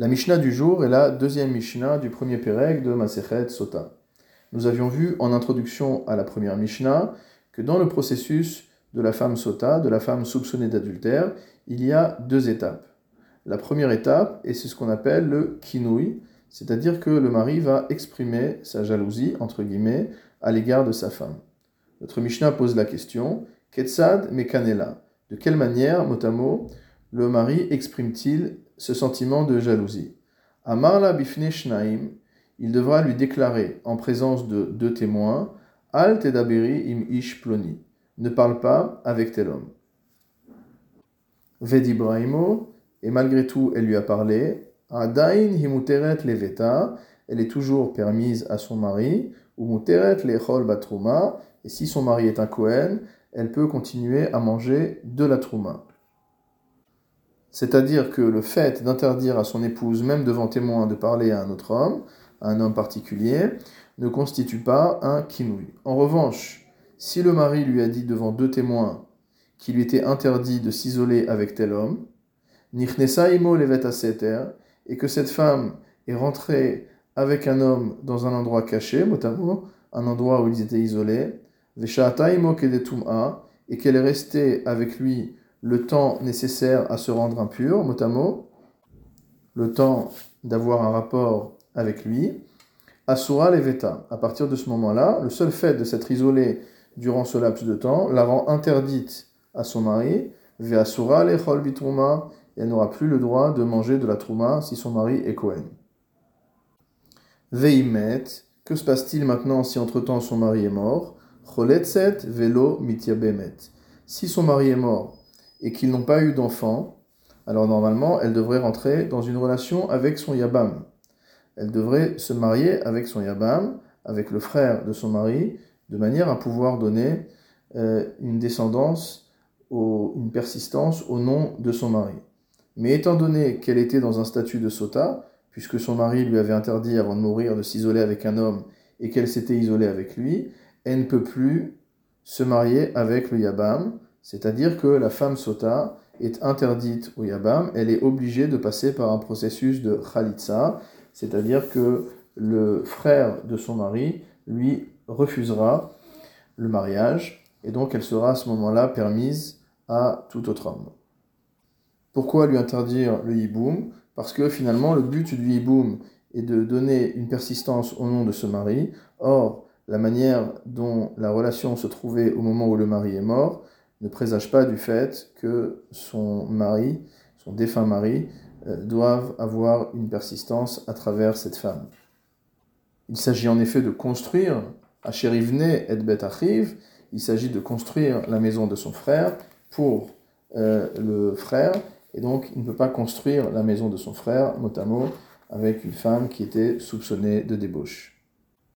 La Mishnah du jour est la deuxième Mishnah du premier Pérec de Masechet Sota. Nous avions vu en introduction à la première Mishnah que dans le processus de la femme Sota, de la femme soupçonnée d'adultère, il y a deux étapes. La première étape, et c'est ce qu'on appelle le kinouï, c'est-à-dire que le mari va exprimer sa jalousie, entre guillemets, à l'égard de sa femme. Notre Mishnah pose la question, Ketsad mekanela, de quelle manière, mot à mot, le mari exprime-t-il ce sentiment de jalousie Amarla bifne shnaim, il devra lui déclarer en présence de deux témoins Al tedaberi im ish ploni, ne parle pas avec tel homme. Vedibraimo, et malgré tout elle lui a parlé Adain himuteret leveta, elle est toujours permise à son mari, ou muteret lechol batruma, et si son mari est un Kohen, elle peut continuer à manger de la trouma. C'est-à-dire que le fait d'interdire à son épouse, même devant témoin, de parler à un autre homme, à un homme particulier, ne constitue pas un kinouï. En revanche, si le mari lui a dit devant deux témoins qu'il lui était interdit de s'isoler avec tel homme, imo levet et que cette femme est rentrée avec un homme dans un endroit caché, notamment un endroit où ils étaient isolés, imo et qu'elle est restée avec lui le temps nécessaire à se rendre impur, mot le temps d'avoir un rapport avec lui, Asura Leveta. À partir de ce moment-là, le seul fait de s'être isolé durant ce laps de temps la rend interdite à son mari, Ve'asura Lechol Bitruma, et elle n'aura plus le droit de manger de la trouma si son mari est Kohen. Veimet, que se passe-t-il maintenant si entre-temps son mari est mort? Choletzet velo mityabemet. Si son mari est mort et qu'ils n'ont pas eu d'enfant, alors normalement, elle devrait rentrer dans une relation avec son Yabam. Elle devrait se marier avec son Yabam, avec le frère de son mari, de manière à pouvoir donner euh, une descendance, une persistance au nom de son mari. Mais étant donné qu'elle était dans un statut de sota, puisque son mari lui avait interdit avant de mourir de s'isoler avec un homme et qu'elle s'était isolée avec lui, elle ne peut plus se marier avec le Yabam, c'est-à-dire que la femme sota est interdite au Yabam, elle est obligée de passer par un processus de Khalitsa, c'est-à-dire que le frère de son mari lui refusera le mariage, et donc elle sera à ce moment-là permise à tout autre homme. Pourquoi lui interdire le hiboum? Parce que finalement, le but du hiboum est de donner une persistance au nom de ce mari. Or, la manière dont la relation se trouvait au moment où le mari est mort ne présage pas du fait que son mari, son défunt mari, euh, doive avoir une persistance à travers cette femme. Il s'agit en effet de construire, à Chérivne et Bet Achiv, il s'agit de construire la maison de son frère pour euh, le frère, et donc il ne peut pas construire la maison de son frère, notamment avec une femme qui était soupçonnée de débauche.